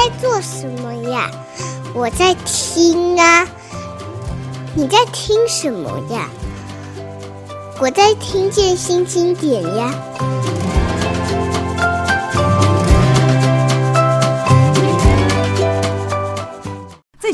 在做什么呀？我在听啊。你在听什么呀？我在听见新经典呀。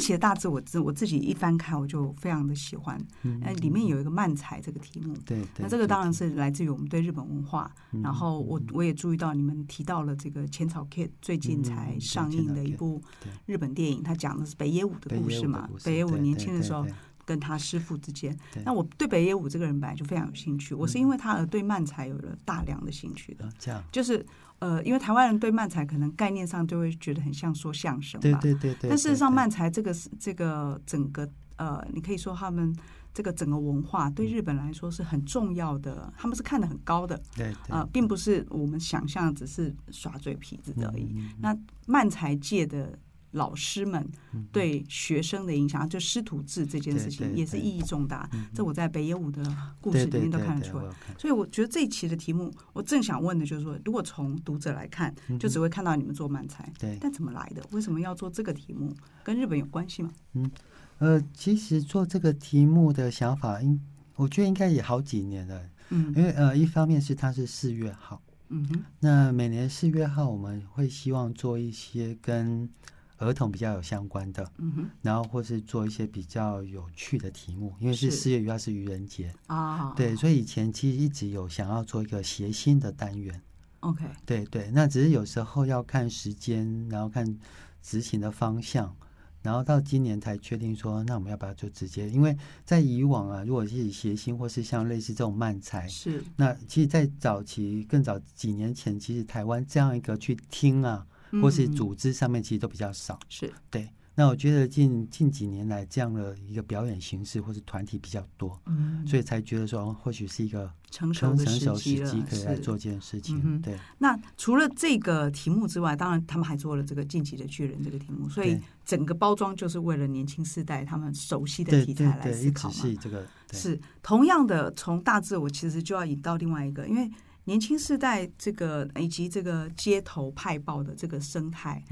这期的大字我自我自己一翻开，我就非常的喜欢。嗯，里面有一个漫才这个题目。对，那这个当然是来自于我们对日本文化。然后我我也注意到你们提到了这个浅草 Kid 最近才上映的一部日本电影，他讲的是北野武的故事嘛？北野武年轻的时候跟他师父之间。那我对北野武这个人本来就非常有兴趣，我是因为他而对漫才有了大量的兴趣的。这样就是。呃，因为台湾人对漫才可能概念上就会觉得很像说相声吧，对对对对。但事实上，漫才这个是这个整个呃，你可以说他们这个整个文化对日本来说是很重要的，他们是看得很高的，对啊，并不是我们想象只是耍嘴皮子而已。那漫才界的。老师们对学生的影响，就师徒制这件事情也是意义重大。这我在北野武的故事里面都看得出来。所以我觉得这一期的题目，我正想问的就是说，如果从读者来看，就只会看到你们做漫才，对但怎么来的？为什么要做这个题目？跟日本有关系吗？嗯，呃，其实做这个题目的想法，应我觉得应该也好几年了。嗯，因为呃，一方面是它是四月号，嗯哼，那每年四月号我们会希望做一些跟儿童比较有相关的，然后或是做一些比较有趣的题目，因为是四月一号是愚人节。啊，对，所以以前其实一直有想要做一个谐星的单元，OK，对对，那只是有时候要看时间，然后看执行的方向，然后到今年才确定说，那我们要不要就直接？因为在以往啊，如果是以谐星或是像类似这种漫才，是。那其实，在早期更早几年前，其实台湾这样一个去听啊。或是组织上面其实都比较少，是对。那我觉得近近几年来这样的一个表演形式或是团体比较多，嗯，所以才觉得说或许是一个成熟的时机可以来做这件事情。对。那除了这个题目之外，当然他们还做了这个《进击的巨人》这个题目，所以整个包装就是为了年轻世代他们熟悉的题材来思考嘛。是这个是同样的，从大致我其实就要引到另外一个，因为。年轻世代这个以及这个街头派报的这个生态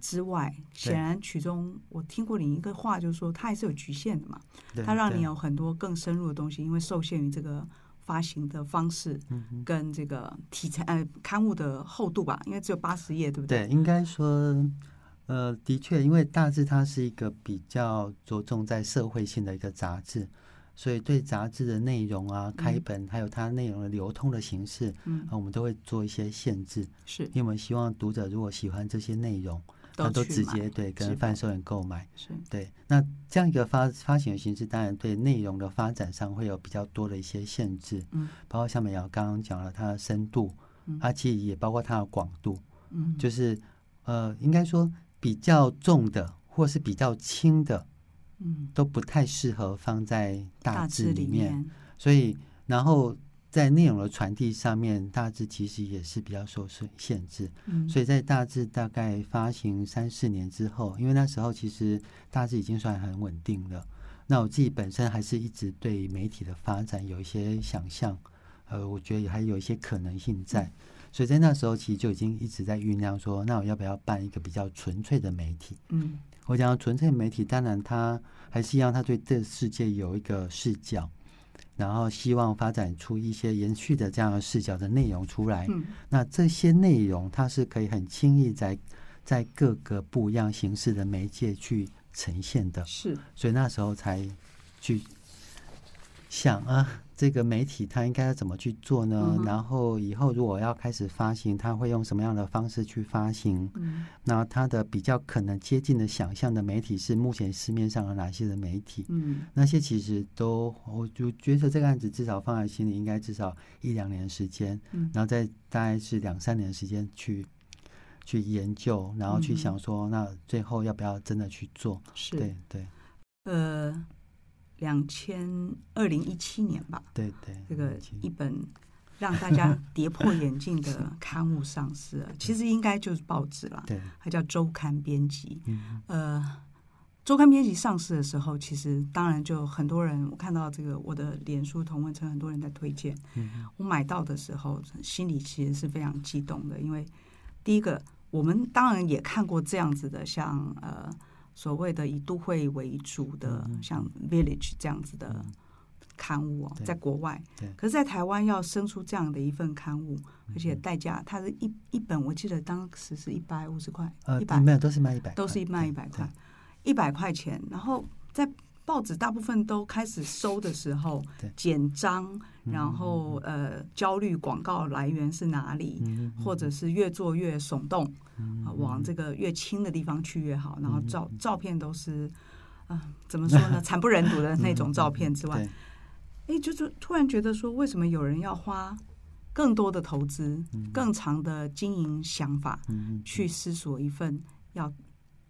之外，显然曲中我听过你一个话，就是说它还是有局限的嘛。它让你有很多更深入的东西，因为受限于这个发行的方式跟这个题材呃刊物的厚度吧，因为只有八十页，对不对？对，应该说呃的确，因为大致它是一个比较着重在社会性的一个杂志。所以对杂志的内容啊，开本还有它内容的流通的形式，嗯，我们都会做一些限制，是，因为我们希望读者如果喜欢这些内容，他都直接对跟贩售员购买，是。对。那这样一个发发行的形式，当然对内容的发展上会有比较多的一些限制，嗯，包括像美瑶刚刚讲了它的深度，它其实也包括它的广度，嗯，就是呃，应该说比较重的或是比较轻的。嗯，都不太适合放在大致里面，所以然后在内容的传递上面，大致其实也是比较受限制。嗯，所以在大致大概发行三四年之后，因为那时候其实大致已经算很稳定了。那我自己本身还是一直对媒体的发展有一些想象，呃，我觉得还有一些可能性在。所以在那时候其实就已经一直在酝酿说，那我要不要办一个比较纯粹的媒体？嗯。我讲纯粹媒体，当然他还是让他对这世界有一个视角，然后希望发展出一些延续的这样的视角的内容出来。嗯，那这些内容它是可以很轻易在在各个不一样形式的媒介去呈现的。是，所以那时候才去想啊。这个媒体它应该要怎么去做呢？嗯、然后以后如果要开始发行，它会用什么样的方式去发行？嗯，那它的比较可能接近的想象的媒体是目前市面上有哪些的媒体？嗯，那些其实都，我就觉得这个案子至少放在心里，应该至少一两年时间，嗯，然后再大概是两三年时间去去研究，然后去想说，那最后要不要真的去做？是，对对，呃。两千二零一七年吧，对对，这个一本让大家跌破眼镜的 刊物上市了，其实应该就是报纸了，对，它叫周刊编辑。嗯，呃，周刊编辑上市的时候，其实当然就很多人，我看到这个我的脸书同文层很多人在推荐。嗯，我买到的时候，心里其实是非常激动的，因为第一个。我们当然也看过这样子的，像呃所谓的以都会为主的，像 Village 这样子的刊物哦，在国外。可是，在台湾要生出这样的一份刊物，而且代价，它是一一本，我记得当时是一百五十块，一百。没有，都是卖一百，都是卖一百块，一百块钱。然后在报纸大部分都开始收的时候，简章，然后呃，焦虑广告来源是哪里，或者是越做越耸动，往这个越轻的地方去越好。然后照照片都是啊，怎么说呢，惨不忍睹的那种照片之外，哎，就是突然觉得说，为什么有人要花更多的投资、更长的经营想法去思索一份要。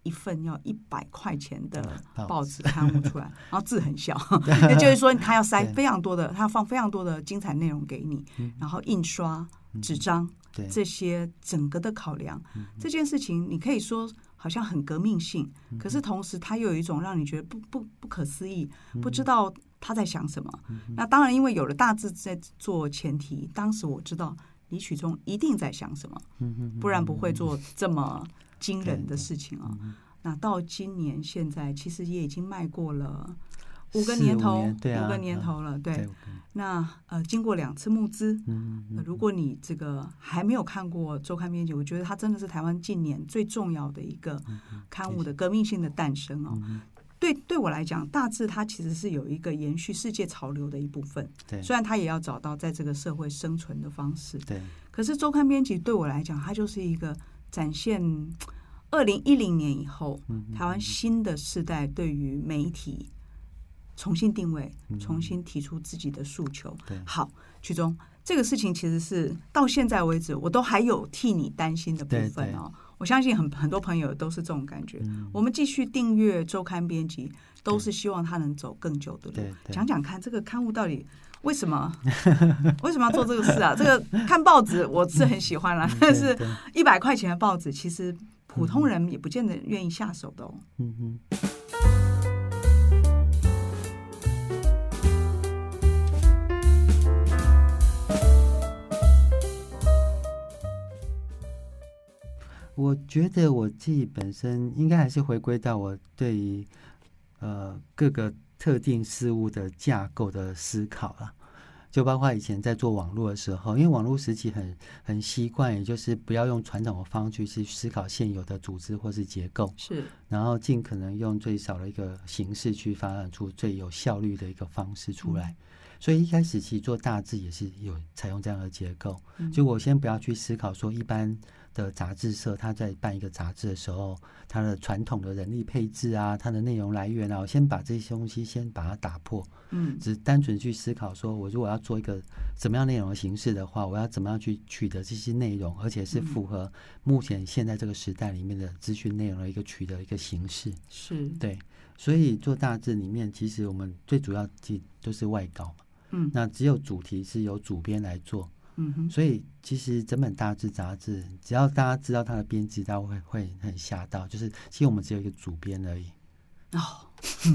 一份要一百块钱的 报纸刊物出来，然后字很小，也 就是说他要塞非常多的，他要放非常多的精彩内容给你，然后印刷纸张这些整个的考量，这件事情你可以说好像很革命性，可是同时他又有一种让你觉得不不不可思议，不知道他在想什么。那当然，因为有了大字在做前提，当时我知道李曲中一定在想什么，不然不会做这么。惊人的事情啊！嗯、那到今年现在，其实也已经迈过了五个年头，五，年啊、五个年头了。对，对那呃，经过两次募资，嗯嗯、如果你这个还没有看过周刊编辑，我觉得它真的是台湾近年最重要的一个刊物的革命性的诞生哦。嗯、对，对我来讲，大致它其实是有一个延续世界潮流的一部分。对，虽然它也要找到在这个社会生存的方式。对，可是周刊编辑对我来讲，它就是一个。展现二零一零年以后，台湾新的世代对于媒体重新定位，重新提出自己的诉求。好，曲中这个事情其实是到现在为止，我都还有替你担心的部分哦。我相信很很多朋友都是这种感觉。我们继续订阅周刊编辑，都是希望他能走更久的路。讲讲看，这个刊物到底。为什么？为什么要做这个事啊？这个看报纸我是很喜欢啦，但是一百块钱的报纸，其实普通人也不见得愿意下手的哦。嗯哼。我觉得我自己本身应该还是回归到我对于呃各个。特定事物的架构的思考了，就包括以前在做网络的时候，因为网络时期很很习惯，也就是不要用传统的方式去思考现有的组织或是结构，是，然后尽可能用最少的一个形式去发展出最有效率的一个方式出来。嗯、所以一开始其实做大致也是有采用这样的结构，嗯、就我先不要去思考说一般。的杂志社，他在办一个杂志的时候，他的传统的人力配置啊，他的内容来源啊，我先把这些东西先把它打破。嗯，只单纯去思考，说我如果要做一个什么样内容的形式的话，我要怎么样去取得这些内容，而且是符合目前现在这个时代里面的资讯内容的一个取得一个形式。是对，所以做大致里面，其实我们最主要记都是外稿嘛。嗯，那只有主题是由主编来做。嗯哼，所以其实整本大志杂志，只要大家知道它的编辑，大家会会很吓到。就是其实我们只有一个主编而已哦，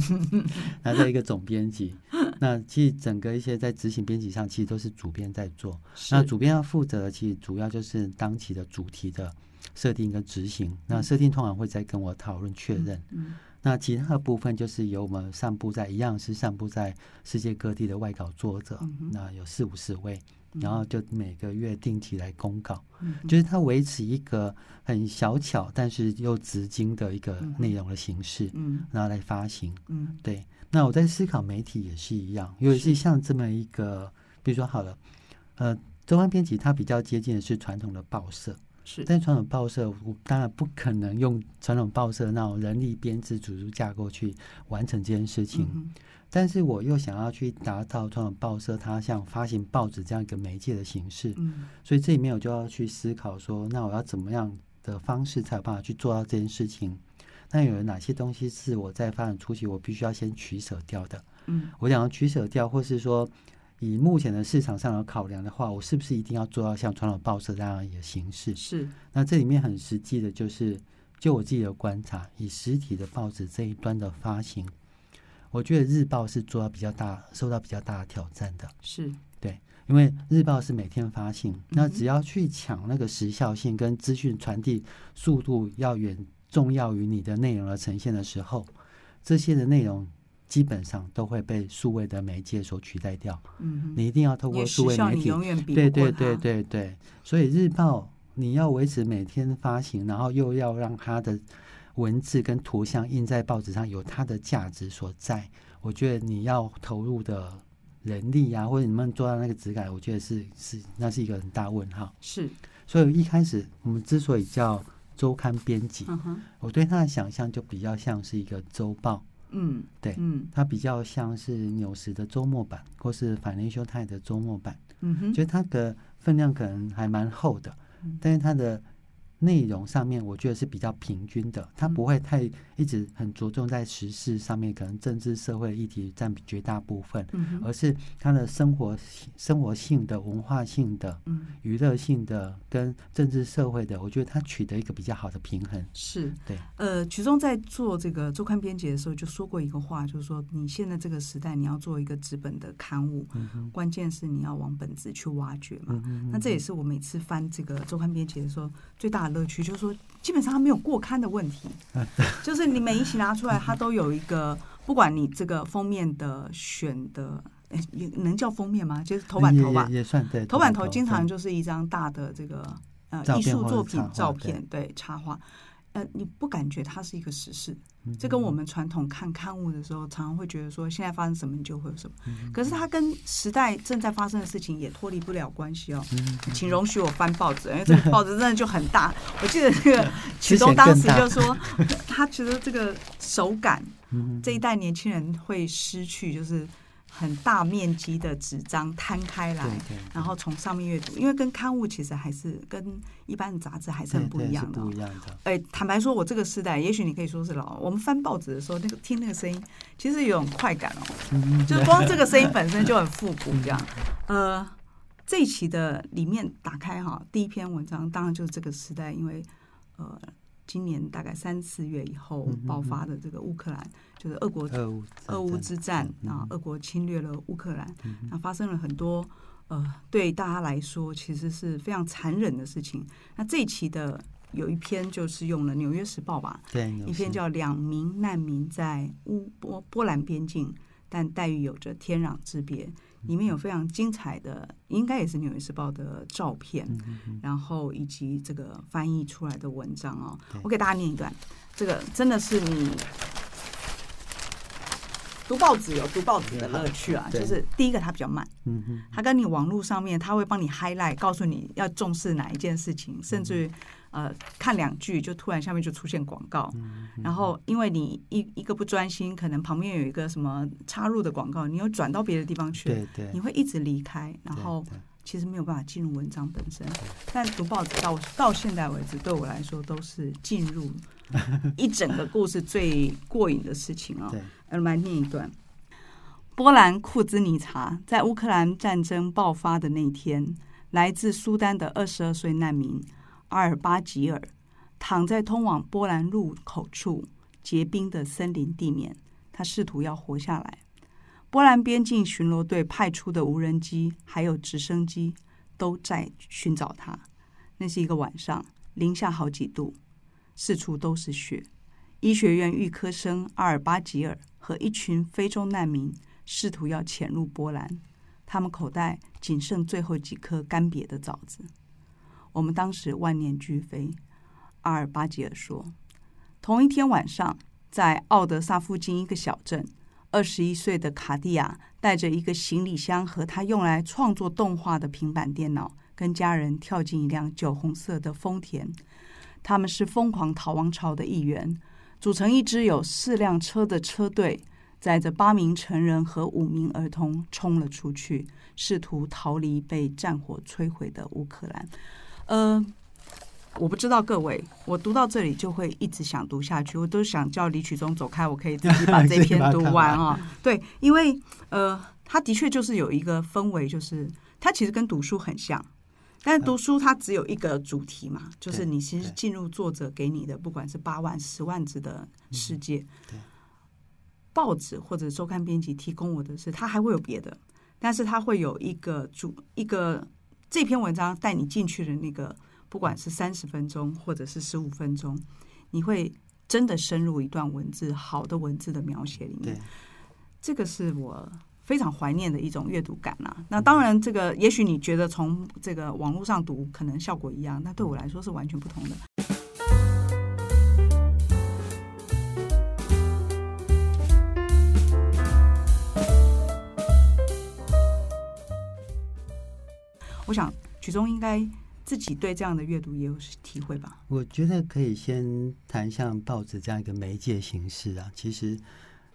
还有一个总编辑。那其实整个一些在执行编辑上，其实都是主编在做。那主编要负责的，其实主要就是当期的主题的设定跟执行。嗯、那设定通常会再跟我讨论确认。嗯嗯、那其他的部分就是由我们散布在一样是散布在世界各地的外稿作者，嗯、那有四五十位。然后就每个月定期来公告，嗯、就是它维持一个很小巧但是又直经的一个内容的形式，嗯，然后来发行，嗯，对。那我在思考媒体也是一样，尤其是像这么一个，比如说好了，呃，周刊编辑它比较接近的是传统的报社，是，但传统报社我当然不可能用传统报社那种人力编制组织架构去完成这件事情。嗯但是我又想要去达到传统报社它像发行报纸这样一个媒介的形式，嗯，所以这里面我就要去思考说，那我要怎么样的方式才有办法去做到这件事情？那有哪些东西是我在发展初期我必须要先取舍掉的？嗯，我想要取舍掉，或是说以目前的市场上的考量的话，我是不是一定要做到像传统报社这样一个形式？是。那这里面很实际的就是，就我自己的观察，以实体的报纸这一端的发行。我觉得日报是做到比较大，受到比较大的挑战的。是对，因为日报是每天发行，那只要去抢那个时效性跟资讯传递速度要远重要于你的内容的呈现的时候，这些的内容基本上都会被数位的媒介所取代掉。嗯，你一定要透过数位媒体，对对对对对。所以日报你要维持每天发行，然后又要让它的文字跟图像印在报纸上有它的价值所在，我觉得你要投入的。人力呀、啊，或者你们做到那个质感，我觉得是是那是一个很大问号。是，所以一开始我们之所以叫周刊编辑，我对它的想象就比较像是一个周报。嗯，对，嗯，它比较像是纽时的周末版，或是 Financial Times 的周末版。嗯哼，觉得它的分量可能还蛮厚的，嗯、但是它的。内容上面我觉得是比较平均的，它不会太一直很着重在时事上面，可能政治社会议题占比绝大部分，嗯而是它的生活生活性的、文化性的、娱乐性的跟政治社会的，我觉得它取得一个比较好的平衡。是。对，呃，曲中在做这个周刊编辑的时候就说过一个话，就是说你现在这个时代你要做一个纸本的刊物，关键是你要往本质去挖掘嘛。那这也是我每次翻这个周刊编辑的时候最大的乐趣，就是说基本上它没有过刊的问题，就是你每一期拿出来，它都有一个，不管你这个封面的选的，也能叫封面吗？就是头版头吧，也算对。头版头经常就是一张大的这个呃艺术作品照片，对插画。呃，你不感觉它是一个时事？这跟我们传统看刊物的时候，常常会觉得说，现在发生什么，你就会有什么。可是它跟时代正在发生的事情也脱离不了关系哦。请容许我翻报纸，因为这个报纸真的就很大。我记得这个 曲中当时就说，他觉得这个手感，这一代年轻人会失去，就是。很大面积的纸张摊开来，然后从上面阅读，因为跟刊物其实还是跟一般的杂志还是很不一样的。不一样的。哎，坦白说，我这个时代，也许你可以说是老。我们翻报纸的时候，那个听那个声音，其实有种快感哦。就光这个声音本身就很复古，这样。呃，这一期的里面打开哈，第一篇文章当然就是这个时代，因为呃。今年大概三四月以后爆发的这个乌克兰，就是俄国俄乌之战啊，俄国侵略了乌克兰，那发生了很多呃，对大家来说其实是非常残忍的事情。那这一期的有一篇就是用了《纽约时报》吧，对，一篇叫《两名难民在乌波波兰边境，但待遇有着天壤之别》。里面有非常精彩的，应该也是《纽约时报》的照片，然后以及这个翻译出来的文章哦。我给大家念一段，这个真的是你读报纸有读报纸的乐趣啊。就是第一个，它比较慢，嗯嗯，它跟你网络上面，它会帮你 highlight，告诉你要重视哪一件事情，甚至于。呃，看两句就突然下面就出现广告，然后因为你一一个不专心，可能旁边有一个什么插入的广告，你又转到别的地方去，对对，你会一直离开，然后其实没有办法进入文章本身。但读报纸到到现在为止，对我来说都是进入 一整个故事最过瘾的事情啊、哦。对，我来念一段：波兰库兹尼察在乌克兰战争爆发的那天，来自苏丹的二十二岁难民。阿尔巴吉尔躺在通往波兰入口处结冰的森林地面，他试图要活下来。波兰边境巡逻队派出的无人机还有直升机都在寻找他。那是一个晚上，零下好几度，四处都是雪。医学院预科生阿尔巴吉尔和一群非洲难民试图要潜入波兰，他们口袋仅剩最后几颗干瘪的枣子。我们当时万念俱灰，阿尔巴吉尔说：“同一天晚上，在奥德萨附近一个小镇，二十一岁的卡蒂亚带着一个行李箱和他用来创作动画的平板电脑，跟家人跳进一辆酒红色的丰田。他们是疯狂逃亡潮的一员，组成一支有四辆车的车队，载着八名成人和五名儿童冲了出去，试图逃离被战火摧毁的乌克兰。”呃，我不知道各位，我读到这里就会一直想读下去，我都想叫李曲中走开，我可以自己把这篇读完啊。对，因为呃，他的确就是有一个氛围，就是他其实跟读书很像，但是读书它只有一个主题嘛，就是你其实进入作者给你的，不管是八万、十万字的世界，报纸或者周刊编辑提供我的是，他还会有别的。但是它会有一个主一个这篇文章带你进去的那个，不管是三十分钟或者是十五分钟，你会真的深入一段文字，好的文字的描写里面，这个是我非常怀念的一种阅读感啊。那当然，这个也许你觉得从这个网络上读可能效果一样，那对我来说是完全不同的。我想曲中应该自己对这样的阅读也有体会吧？我觉得可以先谈像报纸这样一个媒介形式啊。其实，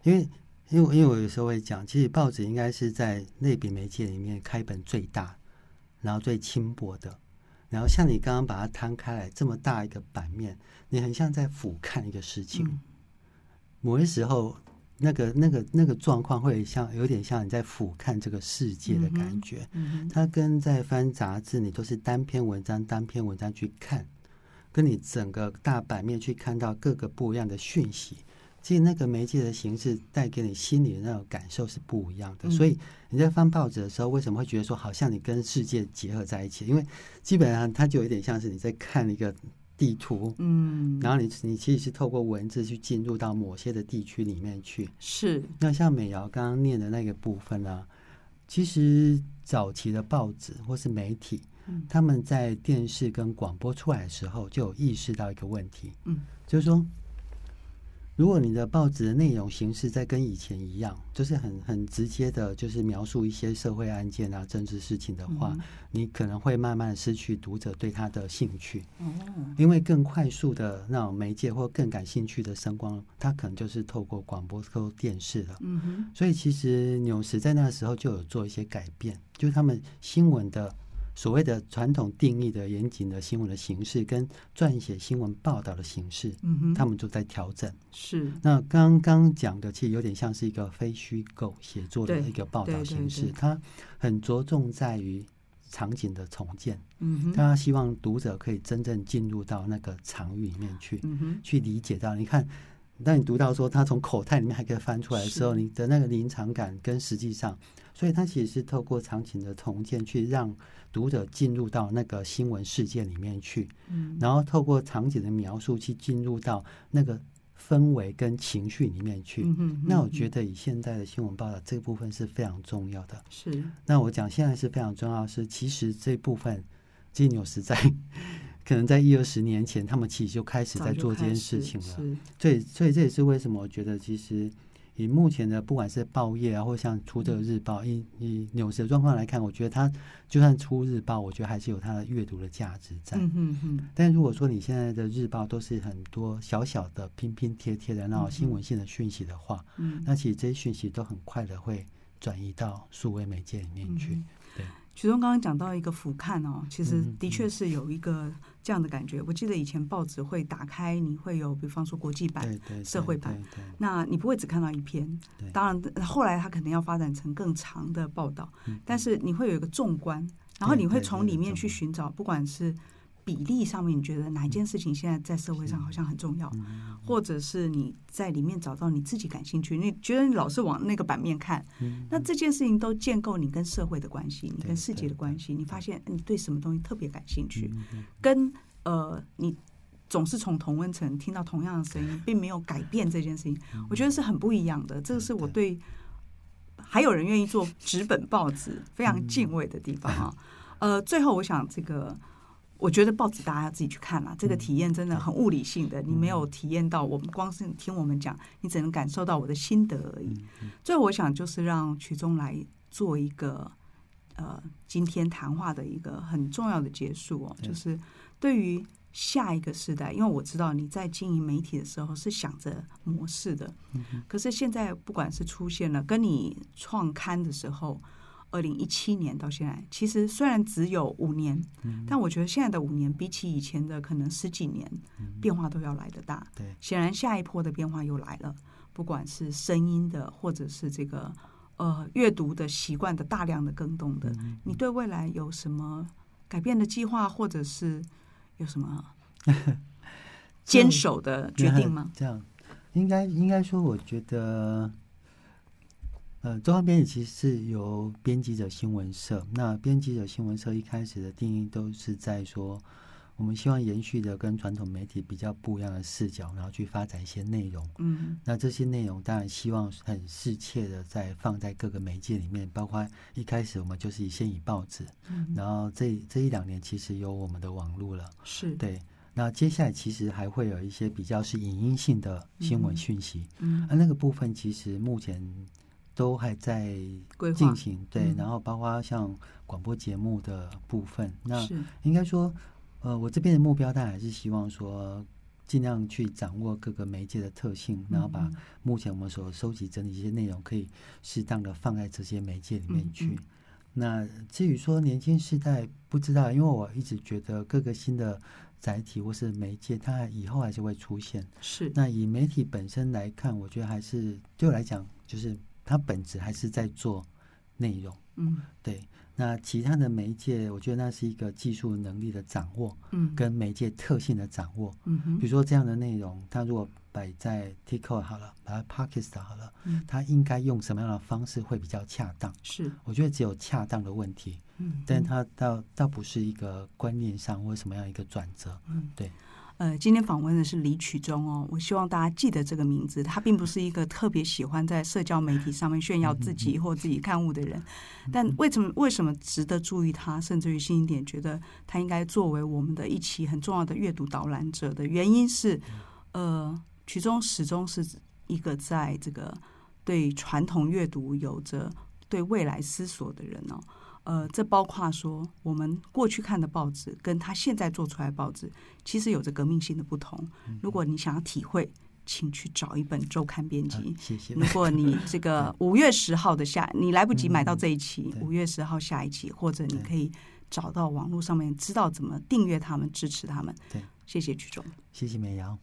因为因为因为我有时候会讲，其实报纸应该是在类比媒介里面开本最大，然后最轻薄的。然后像你刚刚把它摊开来这么大一个版面，你很像在俯瞰一个事情。嗯、某些时候。那个、那个、那个状况会像有点像你在俯瞰这个世界的感觉。嗯，它跟在翻杂志，你都是单篇文章、单篇文章去看，跟你整个大版面去看到各个不一样的讯息，其实那个媒介的形式带给你心里的那种感受是不一样的。所以你在翻报纸的时候，为什么会觉得说好像你跟世界结合在一起？因为基本上它就有点像是你在看一个。地图，嗯，然后你你其实是透过文字去进入到某些的地区里面去，是。那像美瑶刚刚念的那个部分呢，啊，其实早期的报纸或是媒体，嗯，他们在电视跟广播出来的时候，就有意识到一个问题，嗯，就是说。如果你的报纸的内容形式在跟以前一样，就是很很直接的，就是描述一些社会案件啊、政治事情的话，嗯、你可能会慢慢失去读者对他的兴趣。哦，因为更快速的那种媒介或更感兴趣的声光，它可能就是透过广播、透过电视了。嗯哼。所以其实纽时在那个时候就有做一些改变，就是他们新闻的。所谓的传统定义的严谨的新闻的形式，跟撰写新闻报道的形式，嗯哼，他们都在调整。是。那刚刚讲的，其实有点像是一个非虚构写作的一个报道形式，它很着重在于场景的重建。嗯哼，他希望读者可以真正进入到那个场域里面去，嗯哼，去理解到。你看，当你读到说他从口袋里面还可以翻出来的时候，你的那个临场感跟实际上，所以他其实是透过场景的重建去让。读者进入到那个新闻事件里面去，嗯，然后透过场景的描述去进入到那个氛围跟情绪里面去。嗯哼嗯哼，那我觉得以现在的新闻报道这个部分是非常重要的。是。那我讲现在是非常重要的是，其实这部分金牛实在可能在一二十年前，他们其实就开始在做这件事情了。所以，所以这也是为什么我觉得其实。以目前的不管是报业啊，或像出这个日报，以以纽时的状况来看，我觉得它就算出日报，我觉得还是有它的阅读的价值在。但如果说你现在的日报都是很多小小的拼拼贴贴的那种新闻性的讯息的话，嗯，那其实这些讯息都很快的会转移到数位媒介里面去。嗯、对。曲中刚刚讲到一个俯瞰哦，其实的确是有一个这样的感觉。我记得以前报纸会打开，你会有比方说国际版、社会版，那你不会只看到一篇。当然，后来它肯定要发展成更长的报道，但是你会有一个纵观，然后你会从里面去寻找，不管是。比例上面，你觉得哪一件事情现在在社会上好像很重要，或者是你在里面找到你自己感兴趣？你觉得你老是往那个版面看，那这件事情都建构你跟社会的关系，你跟世界的关系。你发现你对什么东西特别感兴趣，跟呃，你总是从同温层听到同样的声音，并没有改变这件事情，我觉得是很不一样的。这个是我对还有人愿意做纸本报纸非常敬畏的地方啊。呃，最后我想这个。我觉得报纸大家要自己去看啦，这个体验真的很物理性的，你没有体验到。我们光是听我们讲，你只能感受到我的心得而已。最后，我想就是让曲中来做一个呃今天谈话的一个很重要的结束哦，就是对于下一个时代，因为我知道你在经营媒体的时候是想着模式的，可是现在不管是出现了跟你创刊的时候。二零一七年到现在，其实虽然只有五年，嗯，但我觉得现在的五年比起以前的可能十几年，嗯，变化都要来得大。对，显然下一波的变化又来了，不管是声音的，或者是这个呃阅读的习惯的大量的更动的，嗯，你对未来有什么改变的计划，或者是有什么 坚守的决定吗？这样，应该应该说，我觉得。呃，中央编辑其实是由编辑者新闻社。那编辑者新闻社一开始的定义都是在说，我们希望延续的跟传统媒体比较不一样的视角，然后去发展一些内容。嗯，那这些内容当然希望很适切的在放在各个媒介里面，包括一开始我们就是先以报纸，嗯，然后这这一两年其实有我们的网络了，是对。那接下来其实还会有一些比较是影音性的新闻讯息，嗯，而那个部分其实目前都还在进行，对，然后包括像广播节目的部分，那应该说，呃，我这边的目标当然还是希望说，尽量去掌握各个媒介的特性，然后把目前我们所收集整理一些内容，可以适当的放在这些媒介里面去。那至于说年轻世代，不知道，因为我一直觉得各个新的。载体或是媒介，它以后还是会出现。是。那以媒体本身来看，我觉得还是对我来讲，就是它本质还是在做内容。嗯，对。那其他的媒介，我觉得那是一个技术能力的掌握，嗯，跟媒介特性的掌握。嗯。比如说这样的内容，它如果摆在 TikTok 好了，把它 Podcast 好了，嗯，它应该用什么样的方式会比较恰当？是。我觉得只有恰当的问题。嗯，但它倒倒不是一个观念上或什么样一个转折。嗯，对。呃，今天访问的是李曲中哦，我希望大家记得这个名字。他并不是一个特别喜欢在社交媒体上面炫耀自己或自己刊物的人，但为什么为什么值得注意他，甚至于新一点觉得他应该作为我们的一期很重要的阅读导览者的原因是，呃，曲中始终是一个在这个对传统阅读有着对未来思索的人哦。呃，这包括说，我们过去看的报纸，跟他现在做出来的报纸，其实有着革命性的不同。如果你想要体会，请去找一本周刊编辑。嗯、谢谢。如果你 这个五月十号的下，你来不及买到这一期，五月十号下一期，或者你可以找到网络上面，知道怎么订阅他们，支持他们。对，谢谢曲中，谢谢美瑶。